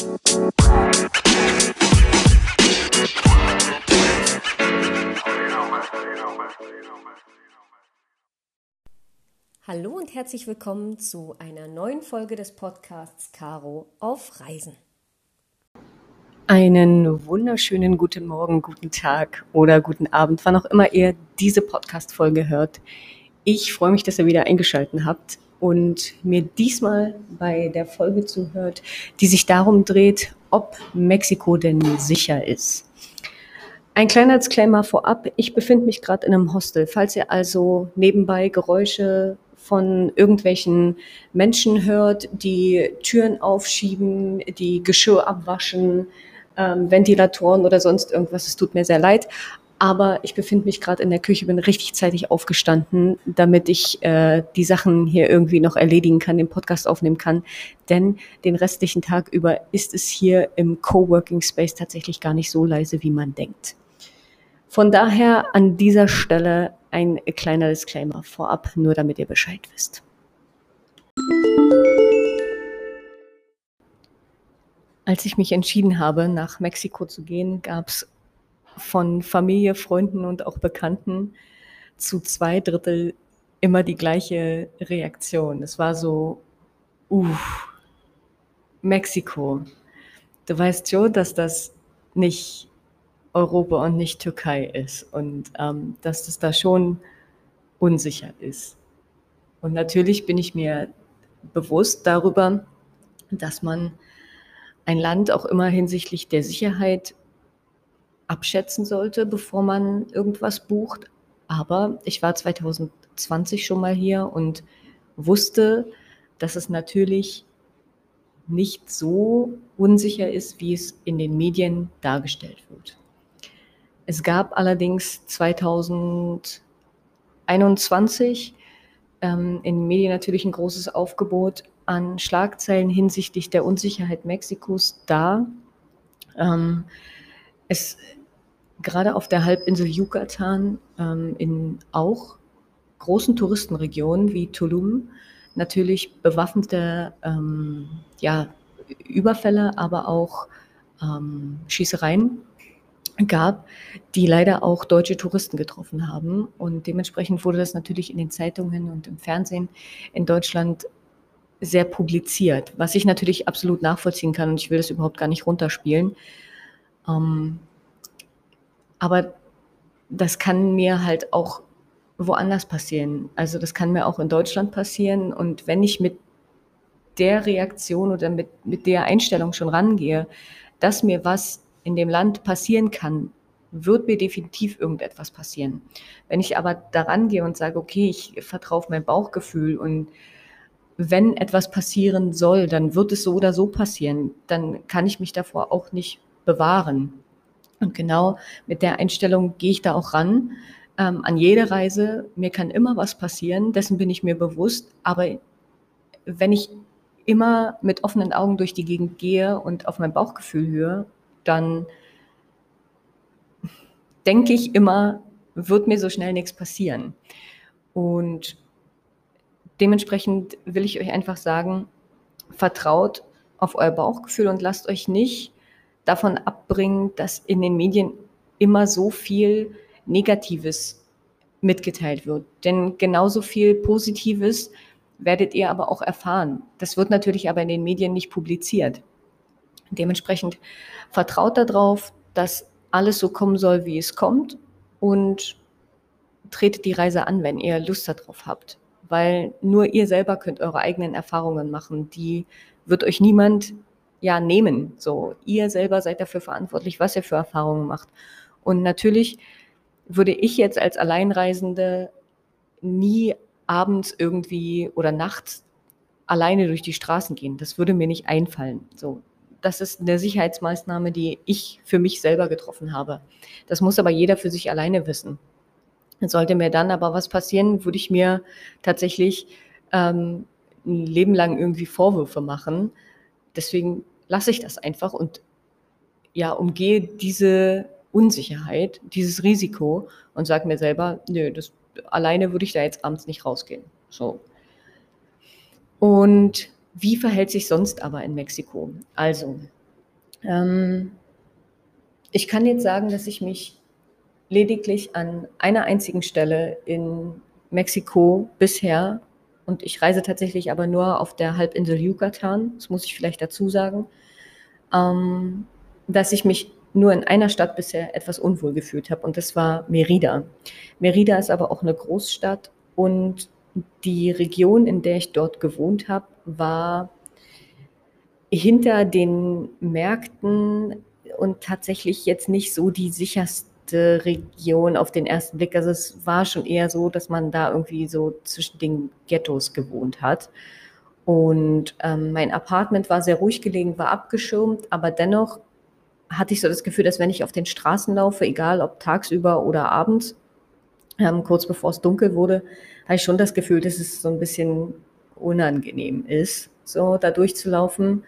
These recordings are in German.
Hallo und herzlich willkommen zu einer neuen Folge des Podcasts Caro auf Reisen. Einen wunderschönen guten Morgen, guten Tag oder guten Abend, wann auch immer ihr diese Podcast-Folge hört. Ich freue mich, dass ihr wieder eingeschaltet habt und mir diesmal bei der Folge zuhört, die sich darum dreht, ob Mexiko denn sicher ist. Ein kleiner Disclaimer vorab. Ich befinde mich gerade in einem Hostel. Falls ihr also nebenbei Geräusche von irgendwelchen Menschen hört, die Türen aufschieben, die Geschirr abwaschen, ähm, Ventilatoren oder sonst irgendwas, es tut mir sehr leid. Aber ich befinde mich gerade in der Küche, bin richtig zeitig aufgestanden, damit ich äh, die Sachen hier irgendwie noch erledigen kann, den Podcast aufnehmen kann. Denn den restlichen Tag über ist es hier im Coworking Space tatsächlich gar nicht so leise, wie man denkt. Von daher an dieser Stelle ein kleiner Disclaimer vorab, nur damit ihr Bescheid wisst. Als ich mich entschieden habe, nach Mexiko zu gehen, gab es von Familie, Freunden und auch Bekannten zu zwei Drittel immer die gleiche Reaktion. Es war so, uff, Mexiko. Du weißt schon, dass das nicht Europa und nicht Türkei ist und ähm, dass das da schon unsicher ist. Und natürlich bin ich mir bewusst darüber, dass man ein Land auch immer hinsichtlich der Sicherheit abschätzen sollte, bevor man irgendwas bucht. Aber ich war 2020 schon mal hier und wusste, dass es natürlich nicht so unsicher ist, wie es in den Medien dargestellt wird. Es gab allerdings 2021 ähm, in den Medien natürlich ein großes Aufgebot an Schlagzeilen hinsichtlich der Unsicherheit Mexikos da. Ähm, es gerade auf der Halbinsel Yucatan ähm, in auch großen Touristenregionen wie Tulum natürlich bewaffnete ähm, ja, Überfälle, aber auch ähm, Schießereien gab, die leider auch deutsche Touristen getroffen haben. Und dementsprechend wurde das natürlich in den Zeitungen und im Fernsehen in Deutschland sehr publiziert, was ich natürlich absolut nachvollziehen kann und ich will das überhaupt gar nicht runterspielen. Ähm, aber das kann mir halt auch woanders passieren. Also das kann mir auch in Deutschland passieren. Und wenn ich mit der Reaktion oder mit, mit der Einstellung schon rangehe, dass mir was in dem Land passieren kann, wird mir definitiv irgendetwas passieren. Wenn ich aber daran gehe und sage, okay, ich vertraue auf mein Bauchgefühl und wenn etwas passieren soll, dann wird es so oder so passieren, dann kann ich mich davor auch nicht bewahren. Und genau mit der Einstellung gehe ich da auch ran. Ähm, an jede Reise, mir kann immer was passieren, dessen bin ich mir bewusst. Aber wenn ich immer mit offenen Augen durch die Gegend gehe und auf mein Bauchgefühl höre, dann denke ich immer, wird mir so schnell nichts passieren. Und dementsprechend will ich euch einfach sagen, vertraut auf euer Bauchgefühl und lasst euch nicht davon abbringen, dass in den Medien immer so viel Negatives mitgeteilt wird. Denn genauso viel Positives werdet ihr aber auch erfahren. Das wird natürlich aber in den Medien nicht publiziert. Dementsprechend vertraut darauf, dass alles so kommen soll, wie es kommt und tretet die Reise an, wenn ihr Lust darauf habt. Weil nur ihr selber könnt eure eigenen Erfahrungen machen. Die wird euch niemand ja nehmen. So, ihr selber seid dafür verantwortlich, was ihr für Erfahrungen macht. Und natürlich würde ich jetzt als Alleinreisende nie abends irgendwie oder nachts alleine durch die Straßen gehen. Das würde mir nicht einfallen. So, das ist eine Sicherheitsmaßnahme, die ich für mich selber getroffen habe. Das muss aber jeder für sich alleine wissen. Sollte mir dann aber was passieren, würde ich mir tatsächlich ähm, ein Leben lang irgendwie Vorwürfe machen. Deswegen lasse ich das einfach und ja, umgehe diese Unsicherheit, dieses Risiko und sage mir selber, nö, das, alleine würde ich da jetzt abends nicht rausgehen. So. Und wie verhält sich sonst aber in Mexiko? Also, Ähm, ich kann jetzt sagen, dass ich mich lediglich an einer einzigen Stelle in Mexiko bisher, und ich reise tatsächlich aber nur auf der Halbinsel Yucatan, das muss ich vielleicht dazu sagen, ähm, dass ich mich nur in einer Stadt bisher etwas unwohl gefühlt habe und das war Merida. Merida ist aber auch eine Großstadt und die Region, in der ich dort gewohnt habe, war hinter den Märkten und tatsächlich jetzt nicht so die sicherste Region auf den ersten Blick. Also es war schon eher so, dass man da irgendwie so zwischen den Ghettos gewohnt hat. Und ähm, mein Apartment war sehr ruhig gelegen, war abgeschirmt, aber dennoch hatte ich so das Gefühl, dass wenn ich auf den Straßen laufe, egal ob tagsüber oder abends, ähm, kurz bevor es dunkel wurde, habe ich schon das Gefühl, dass es so ein bisschen unangenehm ist, so da durchzulaufen.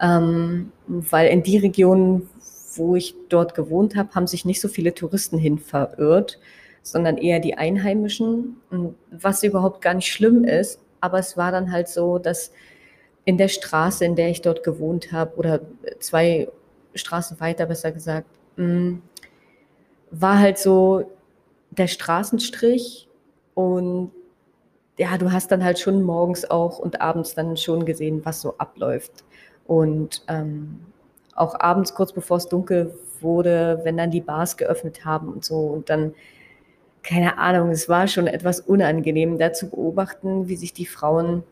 Ähm, weil in die Region, wo ich dort gewohnt habe, haben sich nicht so viele Touristen hin verirrt, sondern eher die Einheimischen, was überhaupt gar nicht schlimm ist. Aber es war dann halt so, dass in der Straße, in der ich dort gewohnt habe, oder zwei Straßen weiter besser gesagt, mm, war halt so der Straßenstrich und ja, du hast dann halt schon morgens auch und abends dann schon gesehen, was so abläuft. Und ähm, auch abends, kurz bevor es dunkel wurde, wenn dann die Bars geöffnet haben und so und dann, keine Ahnung, es war schon etwas unangenehm, da zu beobachten, wie sich die Frauen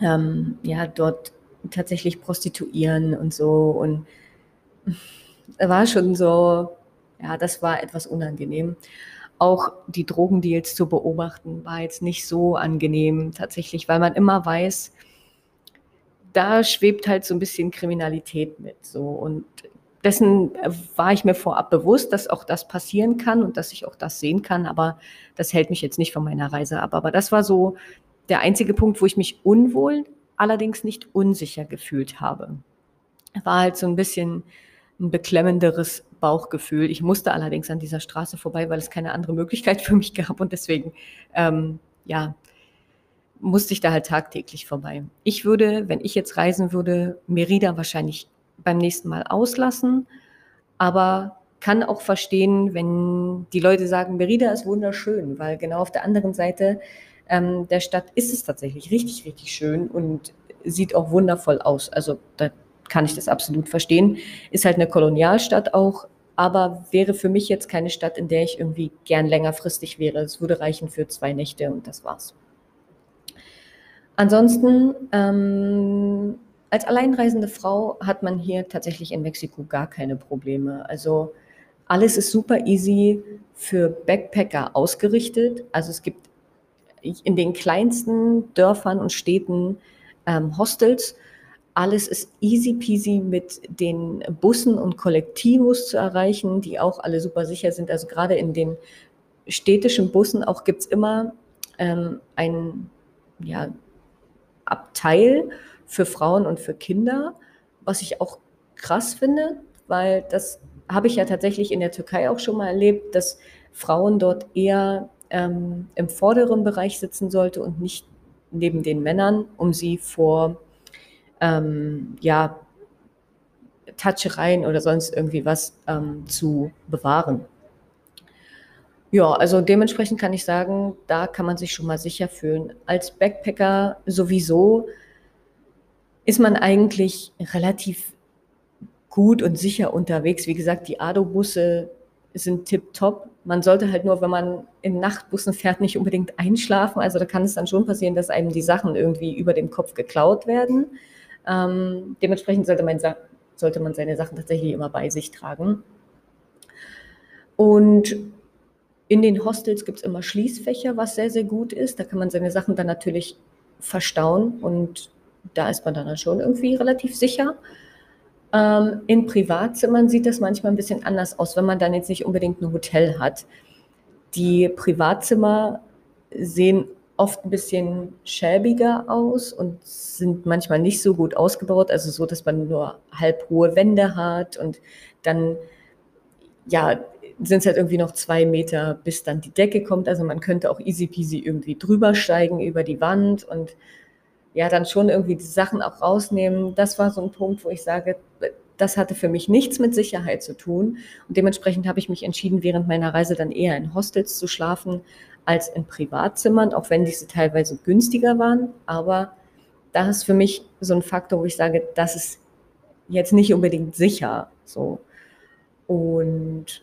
ähm, ja dort tatsächlich prostituieren und so und war schon so, ja, das war etwas unangenehm. Auch die Drogendeals zu beobachten war jetzt nicht so angenehm tatsächlich, weil man immer weiß, da schwebt halt so ein bisschen Kriminalität mit. So und dessen war ich mir vorab bewusst, dass auch das passieren kann und dass ich auch das sehen kann, aber das hält mich jetzt nicht von meiner Reise ab. Aber das war so der einzige Punkt, wo ich mich unwohl, allerdings nicht unsicher gefühlt habe. War halt so ein bisschen ein beklemmenderes Bauchgefühl. Ich musste allerdings an dieser Straße vorbei, weil es keine andere Möglichkeit für mich gab und deswegen, ähm, ja, musste ich da halt tagtäglich vorbei. Ich würde, wenn ich jetzt reisen würde, Merida wahrscheinlich beim nächsten Mal auslassen, aber kann auch verstehen, wenn die Leute sagen, Merida ist wunderschön, weil genau auf der anderen Seite ähm, der Stadt ist es tatsächlich richtig, richtig schön und sieht auch wundervoll aus. Also da kann ich das absolut verstehen. Ist halt eine Kolonialstadt auch, aber wäre für mich jetzt keine Stadt, in der ich irgendwie gern längerfristig wäre. Es würde reichen für zwei Nächte und das war's. Ansonsten, ähm, als alleinreisende Frau hat man hier tatsächlich in Mexiko gar keine Probleme. Also alles ist super easy für Backpacker ausgerichtet. Also es gibt in den kleinsten Dörfern und Städten ähm, Hostels, alles ist easy peasy mit den Bussen und Kollektivos zu erreichen, die auch alle super sicher sind. Also gerade in den städtischen Bussen auch gibt es immer ähm, ein ja, Abteil für Frauen und für Kinder, was ich auch krass finde, weil das habe ich ja tatsächlich in der Türkei auch schon mal erlebt, dass Frauen dort eher ähm, im vorderen Bereich sitzen sollte und nicht neben den Männern, um sie vor ähm, ja, Touchereien oder sonst irgendwie was ähm, zu bewahren. Ja, also dementsprechend kann ich sagen, da kann man sich schon mal sicher fühlen. Als Backpacker sowieso ist man eigentlich relativ gut und sicher unterwegs. Wie gesagt, die ADO-Busse sind tipptopp. Man sollte halt nur, wenn man in Nachtbussen fährt, nicht unbedingt einschlafen. Also da kann es dann schon passieren, dass einem die Sachen irgendwie über dem Kopf geklaut werden. Ähm, dementsprechend sollte man, sollte man seine Sachen tatsächlich immer bei sich tragen. Und in den Hostels gibt es immer Schließfächer, was sehr, sehr gut ist. Da kann man seine Sachen dann natürlich verstauen und da ist man dann schon irgendwie relativ sicher. Ähm, in Privatzimmern sieht das manchmal ein bisschen anders aus, wenn man dann jetzt nicht unbedingt ein Hotel hat. Die Privatzimmer sehen oft ein bisschen schäbiger aus und sind manchmal nicht so gut ausgebaut, also so, dass man nur halb hohe Wände hat und dann, ja, sind es halt irgendwie noch zwei Meter, bis dann die Decke kommt. Also man könnte auch easy peasy irgendwie drüber steigen über die Wand und ja dann schon irgendwie die Sachen auch rausnehmen. Das war so ein Punkt, wo ich sage, das hatte für mich nichts mit Sicherheit zu tun. Und dementsprechend habe ich mich entschieden, während meiner Reise dann eher in Hostels zu schlafen als in Privatzimmern, auch wenn diese teilweise günstiger waren. Aber das ist für mich so ein Faktor, wo ich sage, das ist jetzt nicht unbedingt sicher. So. Und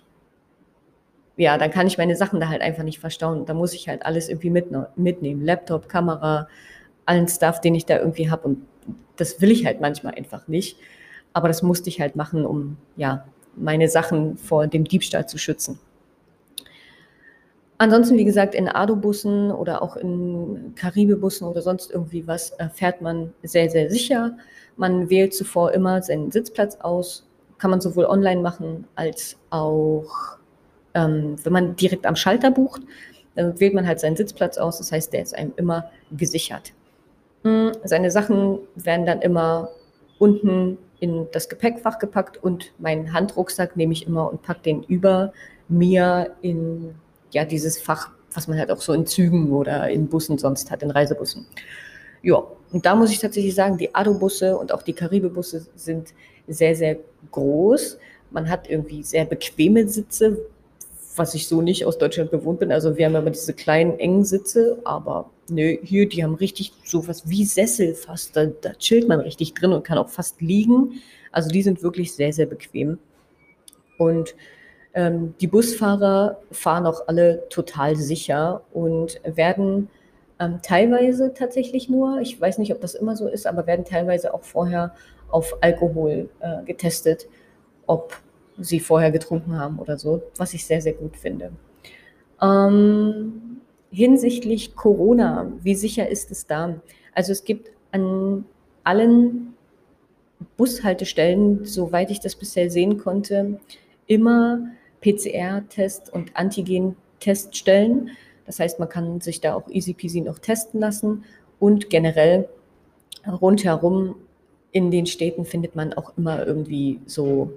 ja, dann kann ich meine Sachen da halt einfach nicht verstauen. Da muss ich halt alles irgendwie mitnehmen. Laptop, Kamera, allen Stuff, den ich da irgendwie habe. Und das will ich halt manchmal einfach nicht. Aber das musste ich halt machen, um ja, meine Sachen vor dem Diebstahl zu schützen. Ansonsten, wie gesagt, in Ado-Bussen oder auch in Karibe-Bussen oder sonst irgendwie was äh, fährt man sehr, sehr sicher. Man wählt zuvor immer seinen Sitzplatz aus. Kann man sowohl online machen als auch, ähm, wenn man direkt am Schalter bucht, dann wählt man halt seinen Sitzplatz aus. Das heißt, der ist einem immer gesichert. Hm, seine Sachen werden dann immer unten in das Gepäckfach gepackt und meinen Handrucksack nehme ich immer und packe den über mir in ja, dieses Fach, was man halt auch so in Zügen oder in Bussen sonst hat, in Reisebussen. Ja, und da muss ich tatsächlich sagen, die Ado-Busse und auch die Karibe-Busse sind sehr, sehr groß. Man hat irgendwie sehr bequeme Sitze, was ich so nicht aus Deutschland gewohnt bin. Also wir haben immer diese kleinen, engen Sitze, aber nö, hier, die haben richtig sowas wie Sessel fast. Da, da chillt man richtig drin und kann auch fast liegen. Also die sind wirklich sehr, sehr bequem. Und ähm, die Busfahrer fahren auch alle total sicher und werden ähm, teilweise tatsächlich nur, ich weiß nicht, ob das immer so ist, aber werden teilweise auch vorher auf Alkohol äh, getestet, ob sie vorher getrunken haben oder so, was ich sehr, sehr gut finde. Ähm, hinsichtlich Corona, wie sicher ist es da? Also es gibt an allen Bushaltestellen, soweit ich das bisher sehen konnte, immer PCR-Test und Antigen-Teststellen. Das heißt, man kann sich da auch easy peasy noch testen lassen und generell rundherum in den Städten findet man auch immer irgendwie so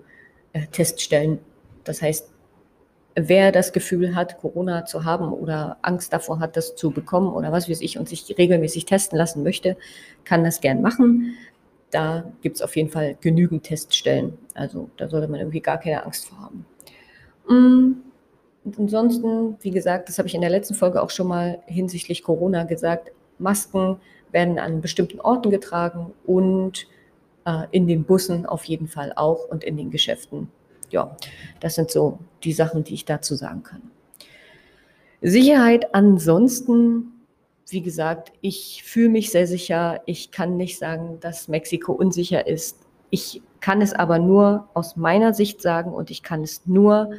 äh, Teststellen. Das heißt, wer das Gefühl hat, Corona zu haben oder Angst davor hat, das zu bekommen oder was weiß ich und sich regelmäßig testen lassen möchte, kann das gern machen. Da gibt es auf jeden Fall genügend Teststellen. Also da sollte man irgendwie gar keine Angst vor haben. Mm, und ansonsten, wie gesagt, das habe ich in der letzten Folge auch schon mal hinsichtlich Corona gesagt, Masken werden an bestimmten Orten getragen und äh, in den Bussen auf jeden Fall auch und in den Geschäften. Ja, das sind so die Sachen, die ich dazu sagen kann. Sicherheit ansonsten, wie gesagt, ich fühle mich sehr sicher. Ich kann nicht sagen, dass Mexiko unsicher ist. Ich kann es aber nur aus meiner Sicht sagen und ich kann es nur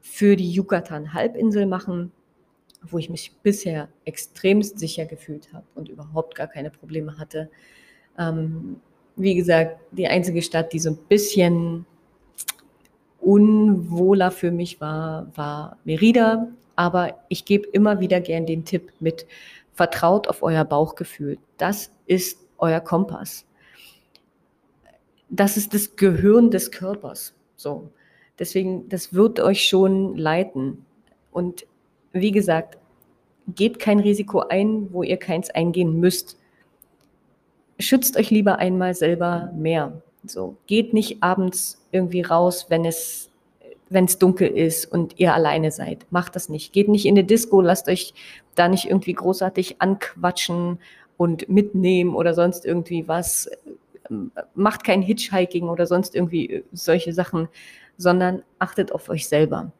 für die Yucatan-Halbinsel machen, wo ich mich bisher extremst sicher gefühlt habe und überhaupt gar keine Probleme hatte. Ähm, wie gesagt, die einzige Stadt, die so ein bisschen unwohler für mich war, war Merida. Aber ich gebe immer wieder gern den Tipp mit, vertraut auf euer Bauchgefühl. Das ist euer Kompass das ist das Gehirn des Körpers. So. Deswegen, das wird euch schon leiten. Und wie gesagt, geht kein Risiko ein, wo ihr keins eingehen müsst. Schützt euch lieber einmal selber mehr. So, geht nicht abends irgendwie raus, wenn es wenn es dunkel ist und ihr alleine seid. Macht das nicht. Geht nicht in eine Disco, lasst euch da nicht irgendwie großartig anquatschen und mitnehmen oder sonst irgendwie was macht kein Hitchhiking oder sonst irgendwie äh, solche Sachen, sondern achtet auf euch selber.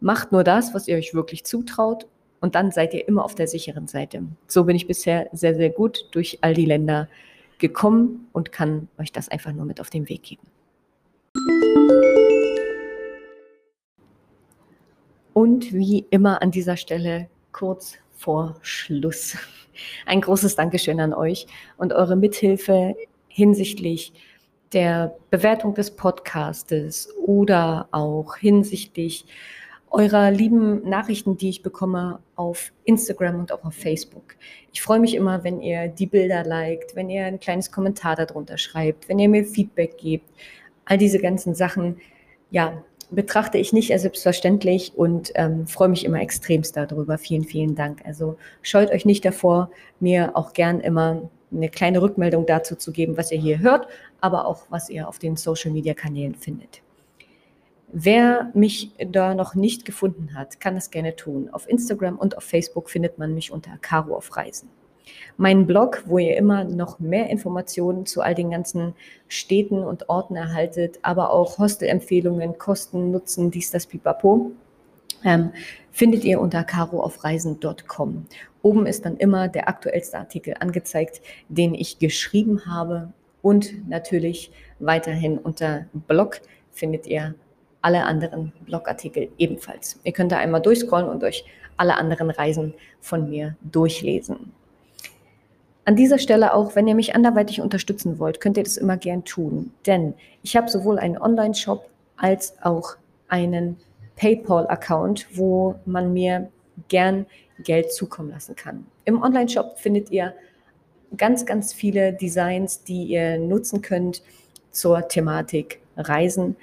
Macht nur das, was ihr euch wirklich zutraut und dann seid ihr immer auf der sicheren Seite. So bin ich bisher sehr, sehr gut durch all die Länder gekommen und kann euch das einfach nur mit auf den Weg geben. Und wie immer an dieser Stelle kurz vor Schluss. Ein großes Dankeschön an euch und eure Mithilfe hinsichtlich der Bewertung des Podcastes oder auch hinsichtlich eurer lieben Nachrichten, die ich bekomme auf Instagram und auch auf Facebook. Ich freue mich immer, wenn ihr die Bilder liked, wenn ihr ein kleines Kommentar darunter schreibt, wenn ihr mir Feedback gebt. All diese ganzen Sachen, ja, betrachte ich nicht als selbstverständlich und ähm, freue mich immer extremst darüber. Vielen, vielen Dank. Also scheut euch nicht davor, mir auch gern immer eine kleine Rückmeldung dazu zu geben, was ihr hier hört, aber auch was ihr auf den Social-Media-Kanälen findet. Wer mich da noch nicht gefunden hat, kann das gerne tun. Auf Instagram und auf Facebook findet man mich unter Caro auf Reisen. Mein Blog, wo ihr immer noch mehr Informationen zu all den ganzen Städten und Orten erhaltet, aber auch Hostelempfehlungen, Kosten, Nutzen, dies, das, pipapo, ähm, findet ihr unter caroaufreisen.com. Oben ist dann immer der aktuellste Artikel angezeigt, den ich geschrieben habe. Und natürlich weiterhin unter Blog findet ihr alle anderen Blogartikel ebenfalls. Ihr könnt da einmal durchscrollen und euch alle anderen Reisen von mir durchlesen. An dieser Stelle auch, wenn ihr mich anderweitig unterstützen wollt, könnt ihr das immer gern tun. Denn ich habe sowohl einen Online-Shop als auch einen PayPal-Account, wo man mir gern Geld zukommen lassen kann. Im Online-Shop findet ihr ganz, ganz viele Designs, die ihr nutzen könnt zur Thematik Reisen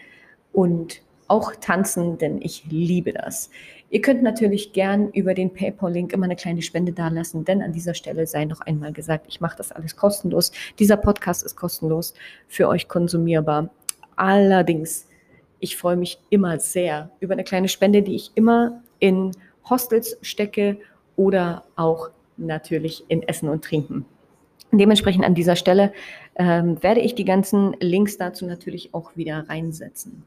und auch tanzen, denn ich liebe das. Ihr könnt natürlich gern über den PayPal-Link immer eine kleine Spende dalassen, denn an dieser Stelle sei noch einmal gesagt, ich mache das alles kostenlos. Dieser Podcast ist kostenlos für euch konsumierbar. Allerdings, ich freue mich immer sehr über eine kleine Spende, die ich immer in Hostels stecke oder auch natürlich in Essen und Trinken. Dementsprechend an dieser Stelle ähm, werde ich die ganzen Links dazu natürlich auch wieder reinsetzen.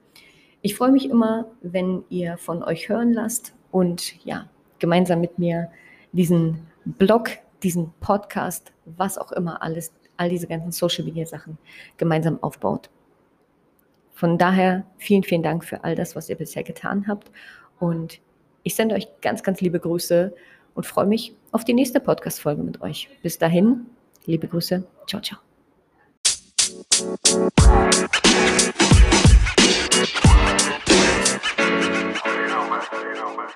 Ich freue mich immer, wenn ihr von euch hören lasst und ja, gemeinsam mit mir diesen Blog, diesen Podcast, was auch immer alles, all diese ganzen Social Media Sachen gemeinsam aufbaut. Von daher vielen, vielen Dank für all das, was ihr bisher getan habt. Und ich sende euch ganz, ganz liebe Grüße und freue mich auf die nächste Podcast-Folge mit euch. Bis dahin, liebe Grüße. Ciao, ciao. You know, man.